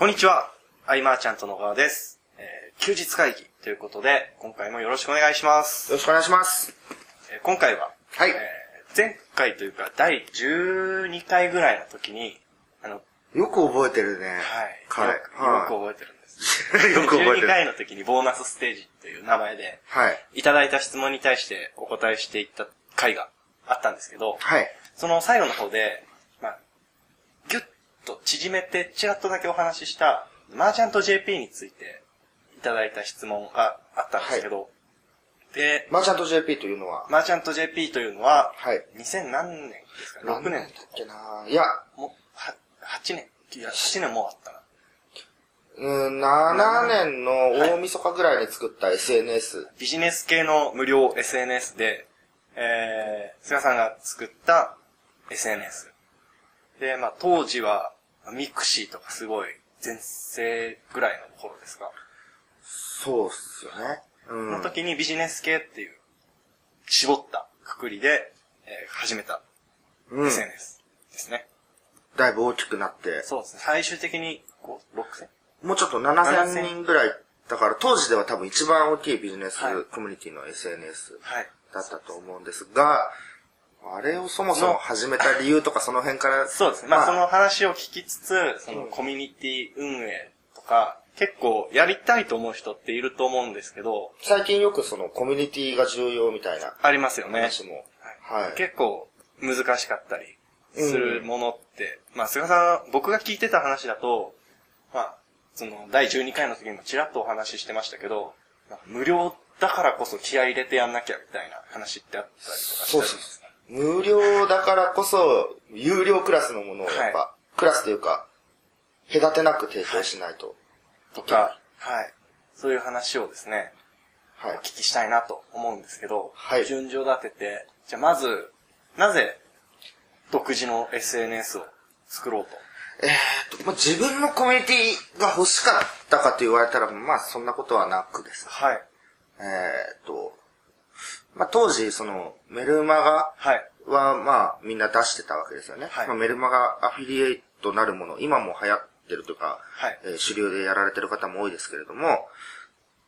こんにちは。アイマーちゃんと野川です。えー休日会議ということで、今回もよろしくお願いします。よろしくお願いします。えー今回は、はいえー前回というか、第12回ぐらいの時に、あの、よく覚えてるね。はい。彼。よくよく覚えてるんです。はい。よく覚えて12る。回の時にボーナスステージという名前で、はい。いただいた質問に対してお答えしていった回があったんですけど、はい。その最後の方で、と縮めて、ちらっとだけお話しした、マーチャント JP についていただいた質問があったんですけど、で、マーチャント JP というのは、マーチャント JP というのは、はい。2000何年ですか ?6 年だっけな？いや、もう、は、8年いや、8年もうあったな。うん、7年の大晦日ぐらいに作った SNS。ビジネス系の無料 SNS で、えー、菅さんが作った SNS。で、まあ当時は、ミクシーとかすごい全盛ぐらいの頃ですか？そうっすよね。うそん。の時にビジネス系っていう、絞ったくくりで、えー始めたうん。SNS ですね。だいぶ大きくなって、そうですね。最終的に、こう、6000? もうちょっと7000人ぐらい、だから当時では多分一番大きいビジネスはいコミュニティの SNS はい。だったと思うんですが、あれをそもそも始めた理由とかその辺から、そうですね。まあ、その話を聞きつつ、そのコミュニティ運営とか、結構やりたいと思う人っていると思うんですけど、最近よくそのコミュニティが重要みたいなありますよね。話も、はい。結構難しかったりするものって、まあ、菅さん、僕が聞いてた話だと、まあ、その、第12回の時にもちらっとお話ししてましたけど、まあ無料だからこそ気合い入れてやんなきゃみたいな話ってあったりとかしたりそうそう無料だからこそ、有料クラスのものをやっぱ、はクラスというか、隔てなく提供しないと。とか、はい。そういう話をですね、はい。お聞きしたいなと思うんですけど、はい順序立てて、じゃあまず、なぜ、独自の SNS を作ろうと？えーっと、まあ、自分のコミュニティが欲しかったかと言われたら、まあそんなことはなくですね。はい。えーっと、まあ当時、その、メルマガはまあみんな出してたわけですよね。はいまあ、メルマガアフィリエイトなるもの、今も流行ってるとか、はいえー主流でやられてる方も多いですけれども、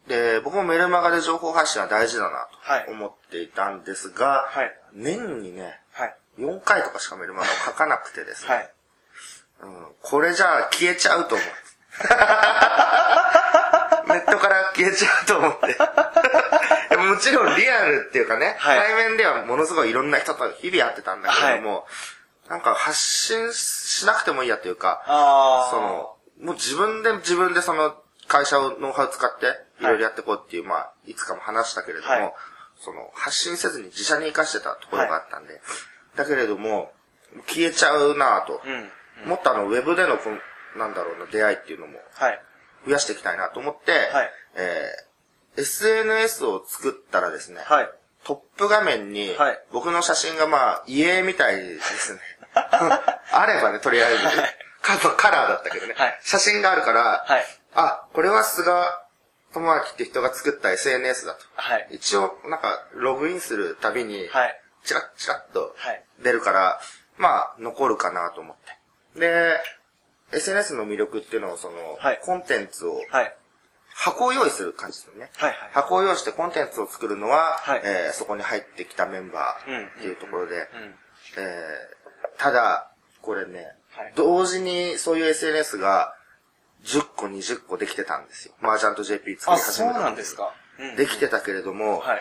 で、僕もメルマガで情報発信は大事だなはいと思っていたんですが、はい。年にね、はい。4回とかしかメルマガを書かなくてですね、はい。うん、これじゃあ消えちゃうと思う。ネットから消えちゃうと思って。でももちろんリアルっていうかね、はい。対面ではものすごいいろんな人と日々会ってたんだけれども、なんか発信しなくてもいいやというか。その、もう自分で自分でその会社をノウハウ使ってい。ろいろやっていこうっていう、まあ、いつかも話したけれども、はい。その、発信せずに自社に活かしてたところがあったんで、だけれども、消えちゃうなぁと、うん。もっとあの、ウェブでのこの、なんだろうな、出会いっていうのもはい。増やしていきたいなと思って、はい。えー、SNS を作ったらですね、はい。トップ画面にはい、僕の写真がまあ、家みたいですね。あればね、とりあえず。カカラーだったけどね。はい写真があるから、はい。あ、これは菅智明って人が作った SNS だと。はい。一応、なんか、ログインするたびに、はい。チラッチラッとはい。出るから、まあ、残るかなと思って。で、SNS の魅力っていうのを、その、はいコンテンツを、はい。箱を用意する感じですよね。はい。はい。箱を用意してコンテンツを作るのは、はいえーそこに入ってきたメンバーっていうところで、ただ、これね、はい同時にそういう SNS が10個、20個できてたんですよ。マージャント JP 作あ、り始そうめた時なんですか。うんできてたけれども、はい。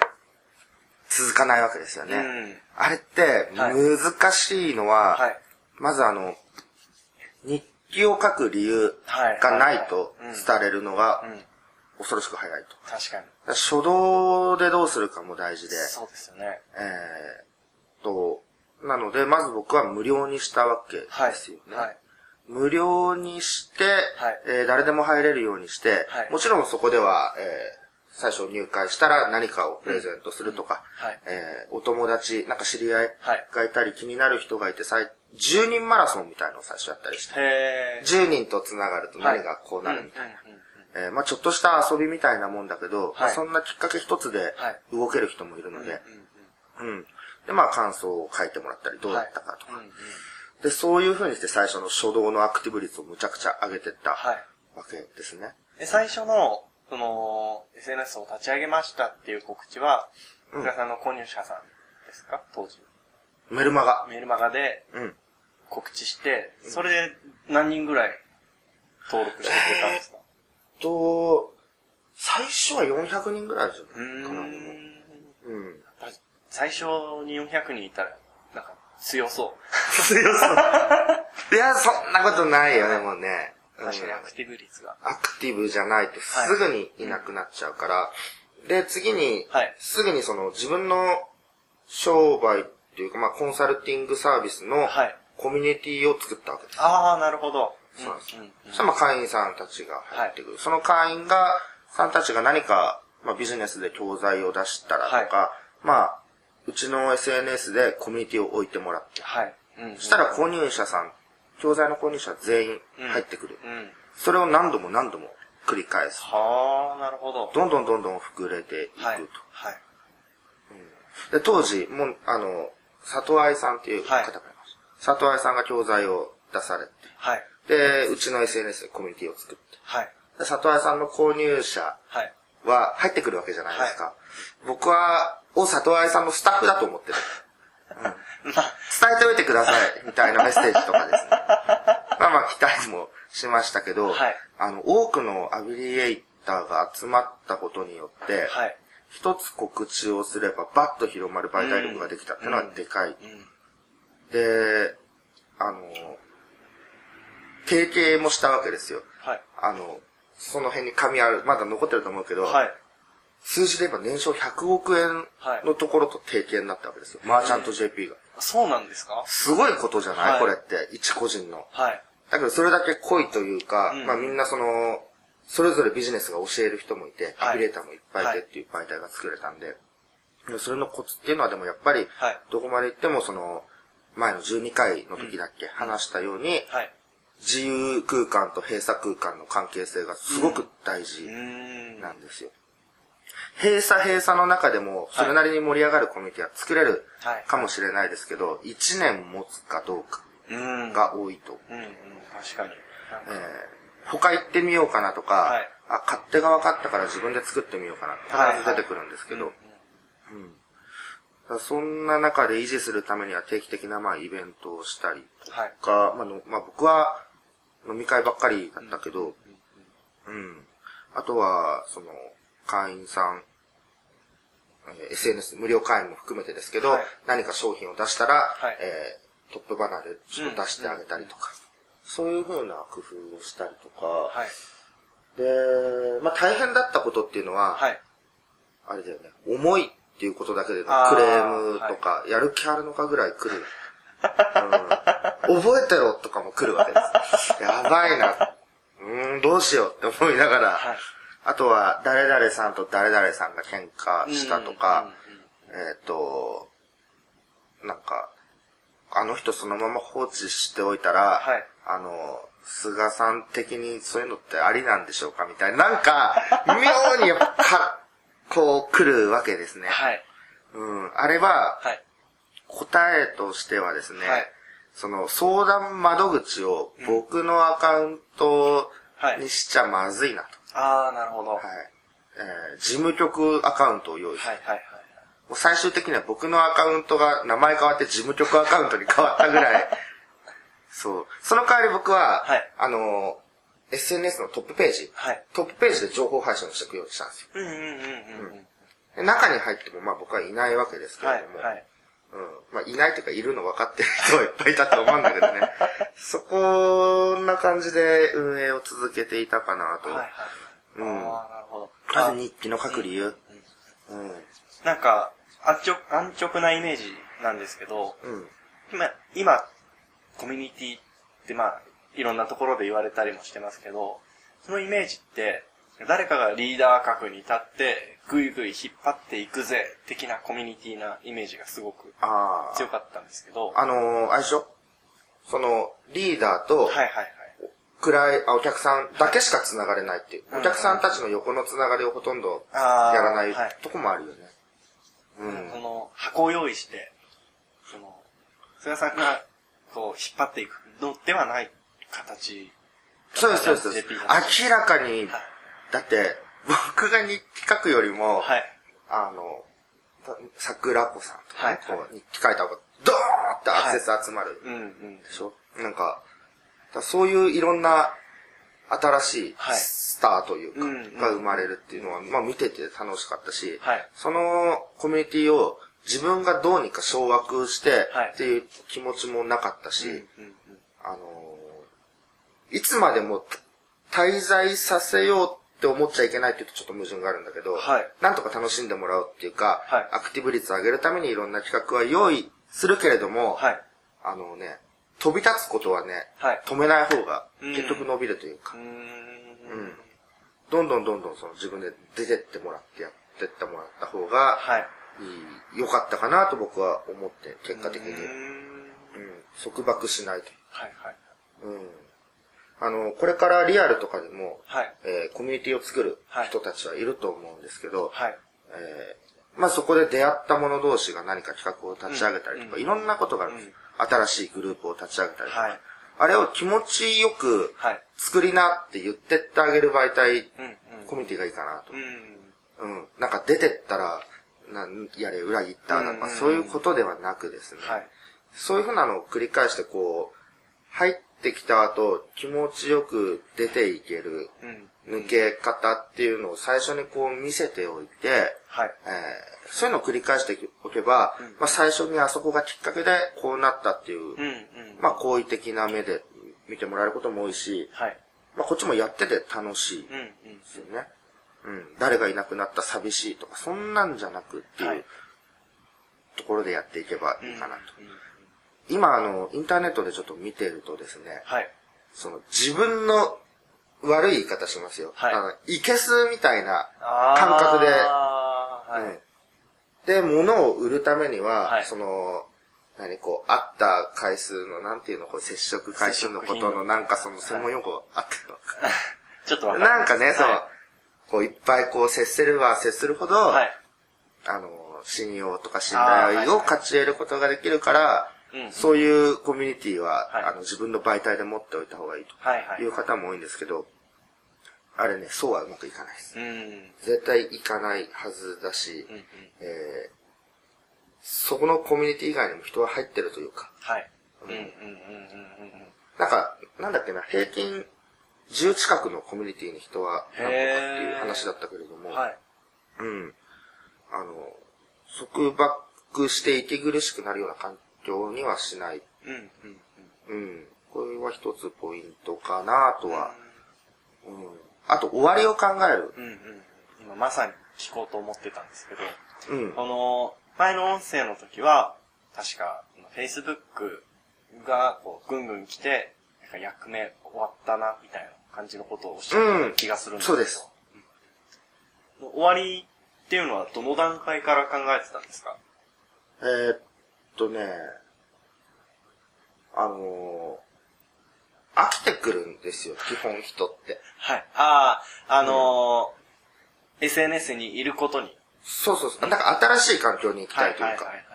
続かないわけですよね。うんあれって、はい難しいのは、はい。まずあの、日記を書く理由がないと伝えれるのがうん。恐ろしく早いと。確かに。初動でどうするかも大事で、そうですよね。えー、と、なので、まず僕は無料にしたわけはい。ですよね。はい。無料にして、はいえー誰でも入れるようにして、はいもちろんそこでは、えー最初入会したら何かをプレゼントするとか、はいえーお友達、なんか知り合いはいがいたり気になる人がいて、さい10人マラソンみたいのを最初やったりして、へー。10人と繋がると何がこうなるみたいな。うんうんうんえーまあちょっとした遊びみたいなもんだけど、まあはいそんなきっかけ一つではい動ける人もいるので、うん。で、まあ感想を書いてもらったり、どうだったかとか。うんうんで、そういう風にして最初の初動のアクティブ率をむちゃくちゃ上げてったはい。わけですね。え最初の、その、SNS を立ち上げましたっていう告知は、うん菅さんの購入者さんですか？当時。メルマガ。メールマガでうん。告知して、それで何人ぐらい登録してくれたんですか、と、最初は400人ぐらいですよね。うーかな。ん。うん。最初に400人いたら、なんか強そ強そう。いや、そんなことないよね、もうね。う。確かにアクティブ率が。アクティブじゃないとすぐにいなくなっちゃうから。で、次に、はいすぐにその自分の商売っていうか、まあコンサルティングサービスのはい。コミュニティを作ったわけです。ああ、なるほど。そうなんですんんそしたらまあ会員さんたちが入ってくる。その会員が、さんたちが何か、まあビジネスで教材を出したらとか、まあ、うちの SNS でコミュニティを置いてもらって。はい。うん。そしたら購入者さん、教材の購入者全員入ってくる。うん。それを何度も何度も繰り返す。はあ、なるほど。どんどんどんどん膨れていくと。はい。はい。で、当時、もう、あの、里愛さんっていう方がいます。里愛さんが教材を出されて、はい。で、うちの SNS でコミュニティを作って、はい。で里愛さんの購入者はい。は入ってくるわけじゃないですか。僕は、を里愛さんのスタッフだと思ってる。まあ、伝えておいてください、みたいなメッセージとかですね。まあまあ、期待もしましたけど、はいあの、多くのアビリエイターが集まったことによって、はい。一つ告知をすればバッと広まる媒体力ができたっていうのはでかい。うん。で、あの、提携もしたわけですよ。はい。あの、その辺に紙ある、まだ残ってると思うけど、はい。数字で言えば年商100億円のところと提携になったわけですよ。マーチャント JP が。そうなんですか？すごいことじゃない、はいこれって、一個人の。はい。だけどそれだけ濃いというか、うんまあみんなその、それぞれビジネスが教える人もいて、はいアフィリエーターもいっぱいいてっていう媒体が作れたんで、でそれのコツっていうのはでもやっぱり、はいどこまで行ってもその、前の12回の時だっけ、話したように、はい。自由空間と閉鎖空間の関係性がすごく大う事。なんですよ。閉鎖閉鎖の中でも、それなりに盛り上がるコミュニティは作れるはい。かもしれないですけど、1年持つかどうかうん。が多いと。うんうん。確かに。えー他行ってみようかなとか、はいあ、勝手が分かったから自分で作ってみようかな。必ず出てくるんですけど、そんな中で維持するためには定期的なまあイベントをしたりはい。とか、まあのまあ、僕は飲み会ばっかりだったけど、うん。あとは、その、会員さん、えー SNS、無料会員も含めてですけど、はい何か商品を出したら、はいえートップバナーでちょっと出してあげたりとか、そういう風な工夫をしたりとか、はい。で、まあ大変だったことっていうのは、はい。あれだよね、重いっていうことだけでクレームとか、やる気あるのかぐらい来る。うん、覚えてろとかも来るわけです。やばいな。うーん、どうしようって思いながら、はい。あとは、誰々さんと誰々さんが喧嘩したとか、うんうんうんえっ、と、なんか、あの人そのまま放置しておいたら、はいあの、菅さん的にそういうのってありなんでしょうかみたいな。なんか、妙にやっぱか、こう来るわけですね。はい。うん。あれは、はい。答えとしてはですね、はいその相談窓口を僕のアカウントはいにしちゃまずいなと。ああ、なるほど。ははいい。えー事務局アカウントを用意して、はいはい。もう最終的には僕のアカウントが名前変わって事務局アカウントに変わったぐらい、そう。その代わり僕は、はいあの、SNS のトップページ、はい。トップページで情報配信をしていくようにしたんですよ。中に入っても、まあ僕はいないわけですけはいれども、はい。うん。まあいないというかいるの分かってる人はいっぱいいたと思うんだけどね。そこんな感じで運営を続けていたかなと。はいはい。うんああ、なるほど。まず日記の書く理由。うん。なんか、安直、安直なイメージなんですけど、うん。今、今、コミュニティってまあ、いろんなところで言われたりもしてますけど、そのイメージって、誰かがリーダー格に立って、ぐいぐい引っ張っていくぜ、的なコミュニティなイメージがすごくあ強かったんですけど、あ。あのー、あれでしょ？その、リーダーと、はいはいはい。くらい、あ、お客さんだけしか繋がれないっていう。うんお客さんたちの横の繋がりをほとんどやらないはいとこもあるよね。うん。その、箱を用意して、その、菅さんが、こう、引っ張っていくのではない形そうです、そうです。明らかに、だって、僕が日記書くよりも、はい。あの、桜子さんとかね、はい。こう日記書いた方が、ドーンってアクセス集まる。うんうん。でしょ、なんか、だからそういういろんな新しいはい。スターというか、うんうん。が生まれるっていうのは、まあ見てて楽しかったし、はい。そのコミュニティを自分がどうにか掌握してはい。っていう気持ちもなかったし、うんうん。あのーいつまでも滞在させようって思っちゃいけないって言うとちょっと矛盾があるんだけど、はいなんとか楽しんでもらうっていうか、はいアクティブ率を上げるためにいろんな企画は用意するけれども、はい。あのね、飛び立つことはね、はい止めない方がうん結局伸びるというか、うーん。うんどんどんどんどんその自分で出てってもらってやってってもらった方がはい。良かったかなと僕は思って、結果的に。うん、束縛しないと。はいはい。うん。あの、これからリアルとかでも、はい。えーコミュニティを作る人たちはいると思うんですけど、はい。えーまあそこで出会った者同士が何か企画を立ち上げたりとか、うんいろんなことがあるんです、新しいグループを立ち上げたりとか、はいあれを気持ちよくはい。作りなって言ってってあげる媒体、うんうん。コミュニティがいいかなとう。ん。うん。なんか出てったら、なんやれ裏切ったなんかうんそういうことではなくですね、はい。そういうふうなのを繰り返してこう、入ってきた後気持ちよく出ていけるうん。抜け方っていうのを最初にこう見せておいて、はい。えーそういうのを繰り返しておけば、うんまあ最初にあそこがきっかけでこうなったっていう、うんうん。まあ好意的な目で見てもらえることも多いし、はい。まあこっちもやってて楽しい。うんうん。ですよね。うん。誰がいなくなった寂しいとか、そんなんじゃなくっていう、はいところでやっていけばいいかなと。うんうん今、あの、インターネットでちょっと見てるとですね、はい。その自分の悪い言い方しますよ。はいあの、いけすみたいな感覚で、はい。うんで、物を売るためには、はいその、何こう、会った回数の、なんていうの、こう、接触回数のことの、なんかその、専門用語あってるのか ちょっとわかりますなんかね、そうは、こういっぱいこう接するは接するほど、い。はい。あの、信用とか信頼を勝ち得ることができるから、うんそういうコミュニティは、はいあの、自分の媒体で持っておいた方がいいという方も多いんですけど、あれね、そうはうまくいかないです。うん。うん絶対いかないはずだし、うん。えーそこのコミュニティ以外にも人は入ってるというか、なんか、なんだっけな、平均10近くのコミュニティに人は何個かっていう話だったけれども、うん。はい。うん。あの、束縛して息苦しくなるような環境にはしない。うんうんうん。うん。これは一つポイントかなとは。うん。あと、終わりを考える。うんうん。今まさに聞こうと思ってたんですけど、うん。この前の音声の時は、確か、Facebook がこうぐんぐん来て、なんか役目終わったな、みたいな感じのことをおっしゃた気がするんですけど、そうですうん終わりっていうのはどの段階から考えてたんですか？えーっとね、あのー飽きてくるんですよ、基本人って。はい。ああ、あのー SNS にいることに。そうそうそう。なんか新しい環境に行きたいというか。はい。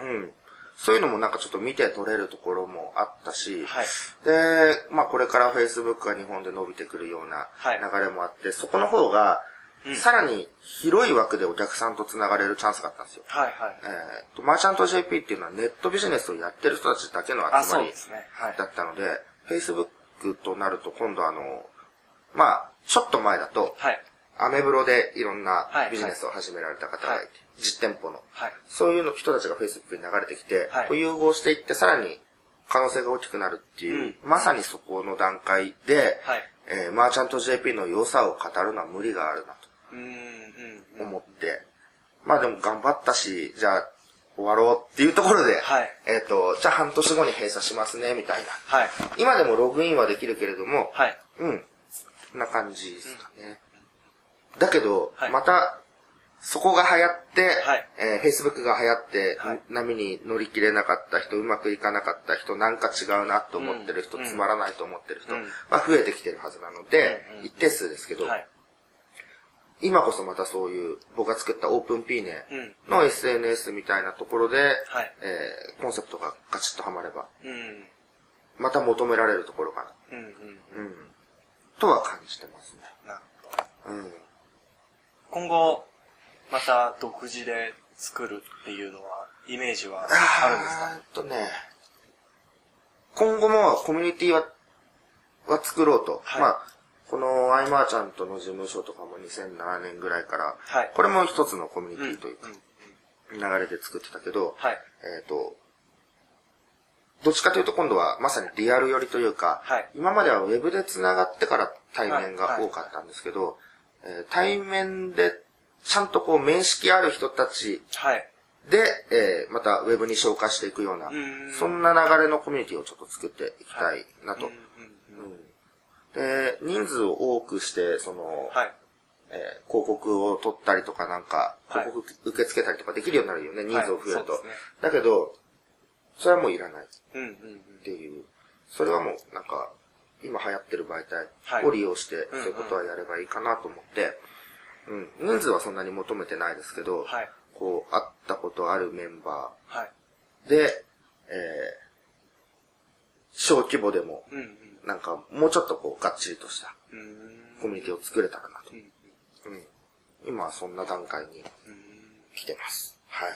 うん。そういうのもなんかちょっと見て取れるところもあったし、はい。で、まあこれから Facebook が日本で伸びてくるようなはい流れもあって、そこの方がうん、さらに広い枠でお客さんと繋がれるチャンスがあったんですよ。はいはい。えーと、マーチャント JP っていうのはネットビジネスをやってる人たちだけのあ、集まりそうですね。はい。だったので、Facebook となると今度あの、まあちょっと前だと、はい。アメブロでいろんなはいビジネスを始められた方がいて、はい実店舗の。はい。そういうの人たちが Facebook に流れてきて、はいこう融合していってさらに可能性が大きくなるっていう、うんまさにそこの段階で、はい。えーマーチャント JP の良さを語るのは無理があるな。と思って、まあでも頑張ったし、じゃあ終わろうっていうところで、はいえっ、と、じゃあ半年後に閉鎖しますね、みたいな。はい。今でもログインはできるけれども、はい。うん。こんな感じですかね。だけど、はいまた、そこが流行って、はいえー Facebook が流行って、はい波に乗り切れなかった人、うまくいかなかった人、なんか違うなと思ってる人、うんつまらないと思ってる人、うんまあ増えてきてるはずなので、うんうん一定数ですけど、はい。今こそまたそういう、僕が作ったオープンピーネうん。の SNS みたいなところで、はい。えーコンセプトがガチッとはまれば、うん。また求められるところかうん。うん。な。うん。とは感じてますね。なるほど。うん。今後、また独自で作るっていうのは、イメージはあるんですか？えーっとね、今後もコミュニティは、は作ろうと。はいまあ、このアイマーちゃんとの事務所とかも2007年ぐらいから、はいこれも一つのコミュニティというか流れで作ってたけど、はい。えっ、と、どっちかというと今度はまさにリアル寄りというか、はい今まではウェブで繋がってから対面が多かったんですけど、えー対面でちゃんとこう面識ある人たちはい。で、えーまたウェブに紹介していくような、んそんな流れのコミュニティをちょっと作っていきたいなと。うんうんうんうんで、人数を多くして、その、はい。えー広告を取ったりとかなんか、はい広告受け付けたりとかできるようになるよね、人数を増えると。はいねだけど、それはもういらないっうんうんうん。ていう。それはもうなんか、今流行ってる媒はい体を利用して、うんうんそういうことはやればいいかなと思って、うん、人数はそんなに求めてないですけど、はい。こう、会ったことあるメンバはい。ーで、えー、小規模でも、うんうん。なんか、もうちょっとこう、がっちりとしたコミュニティを作れたらなと。う。ん。うん。今はそんな段階にうん。来てます。はい。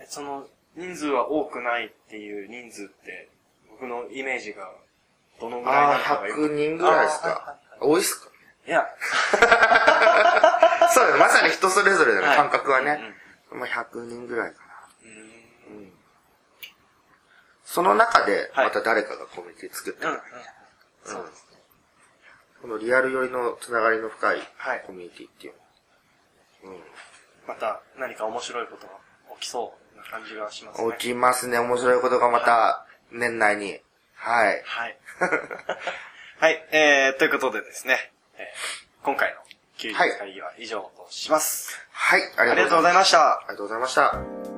えその、人数は多くないっていう人数って、僕のイメージが、どのぐらいなああ、のかがよく100人ぐらいですあーはいかはいはい。多いっすかいや、そうまさに人それぞれだね、はい。感覚はうんね。まあ100人ぐらいかうんな。うん。その中で、はいまた誰かがコミュニティ作ってうん。うんる。そうですね。このリアル寄りのつながりの深いはいコミュニティっていうの。また何か面白いことが起きそうな感じがしますうん。ね。起きますね、面白いことがまた、年内に。はい。はい。はい、えー、ということでですね、えー今回の休日会議は以上とします。はい、あありがとうございまました。ありがとうございました。